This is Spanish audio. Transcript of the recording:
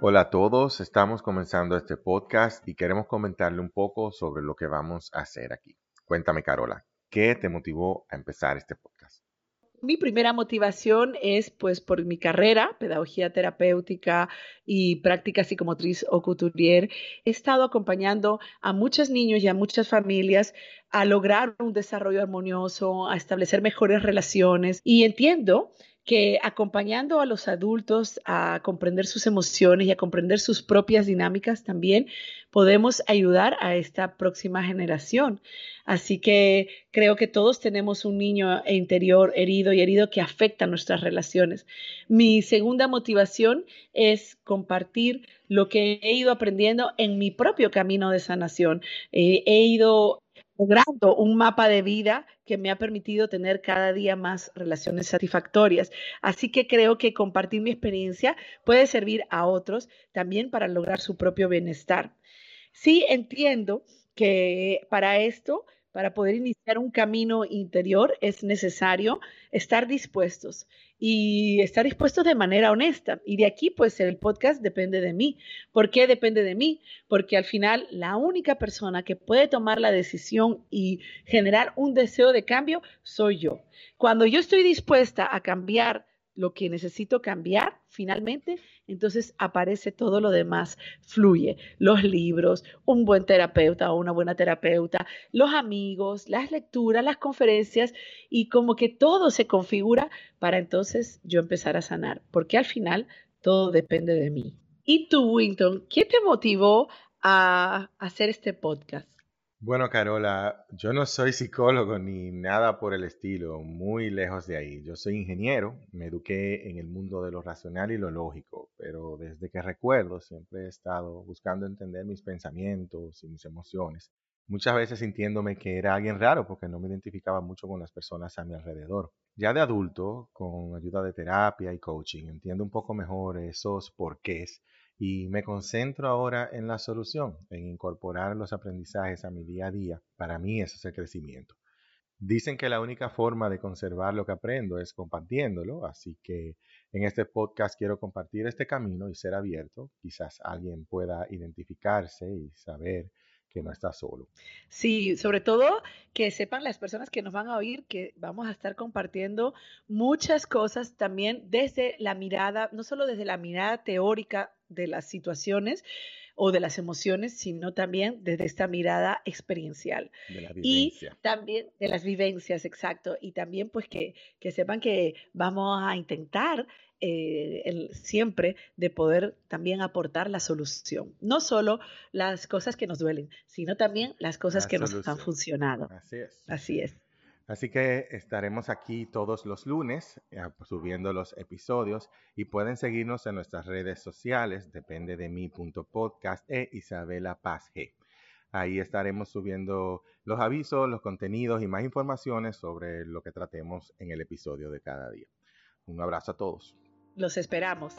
Hola a todos, estamos comenzando este podcast y queremos comentarle un poco sobre lo que vamos a hacer aquí. Cuéntame, Carola, ¿qué te motivó a empezar este podcast? Mi primera motivación es pues por mi carrera, pedagogía terapéutica y práctica psicomotriz o couturier. He estado acompañando a muchos niños y a muchas familias a lograr un desarrollo armonioso, a establecer mejores relaciones y entiendo que acompañando a los adultos a comprender sus emociones y a comprender sus propias dinámicas también podemos ayudar a esta próxima generación. Así que creo que todos tenemos un niño interior herido y herido que afecta nuestras relaciones. Mi segunda motivación es compartir lo que he ido aprendiendo en mi propio camino de sanación. Eh, he ido logrando un mapa de vida que me ha permitido tener cada día más relaciones satisfactorias. Así que creo que compartir mi experiencia puede servir a otros también para lograr su propio bienestar. Sí entiendo que para esto para poder iniciar un camino interior es necesario estar dispuestos y estar dispuestos de manera honesta. Y de aquí, pues el podcast depende de mí. ¿Por qué depende de mí? Porque al final la única persona que puede tomar la decisión y generar un deseo de cambio soy yo. Cuando yo estoy dispuesta a cambiar lo que necesito cambiar finalmente, entonces aparece todo lo demás, fluye. Los libros, un buen terapeuta o una buena terapeuta, los amigos, las lecturas, las conferencias y como que todo se configura para entonces yo empezar a sanar, porque al final todo depende de mí. ¿Y tú, Winton, qué te motivó a hacer este podcast? Bueno, Carola, yo no soy psicólogo ni nada por el estilo, muy lejos de ahí. Yo soy ingeniero, me eduqué en el mundo de lo racional y lo lógico, pero desde que recuerdo siempre he estado buscando entender mis pensamientos y mis emociones, muchas veces sintiéndome que era alguien raro porque no me identificaba mucho con las personas a mi alrededor. Ya de adulto, con ayuda de terapia y coaching, entiendo un poco mejor esos porqués y me concentro ahora en la solución, en incorporar los aprendizajes a mi día a día. Para mí eso es el crecimiento. Dicen que la única forma de conservar lo que aprendo es compartiéndolo, así que en este podcast quiero compartir este camino y ser abierto. Quizás alguien pueda identificarse y saber que no está solo. Sí, sobre todo que sepan las personas que nos van a oír que vamos a estar compartiendo muchas cosas también desde la mirada, no solo desde la mirada teórica de las situaciones o de las emociones, sino también desde esta mirada experiencial. De la vivencia. Y también de las vivencias, exacto. Y también pues que, que sepan que vamos a intentar eh, el, siempre de poder también aportar la solución. No solo las cosas que nos duelen, sino también las cosas que nos han funcionado. Así es. Así es. Así que estaremos aquí todos los lunes eh, subiendo los episodios y pueden seguirnos en nuestras redes sociales, depende de mi.podcast e Isabela Paz G. Ahí estaremos subiendo los avisos, los contenidos y más informaciones sobre lo que tratemos en el episodio de cada día. Un abrazo a todos. Los esperamos.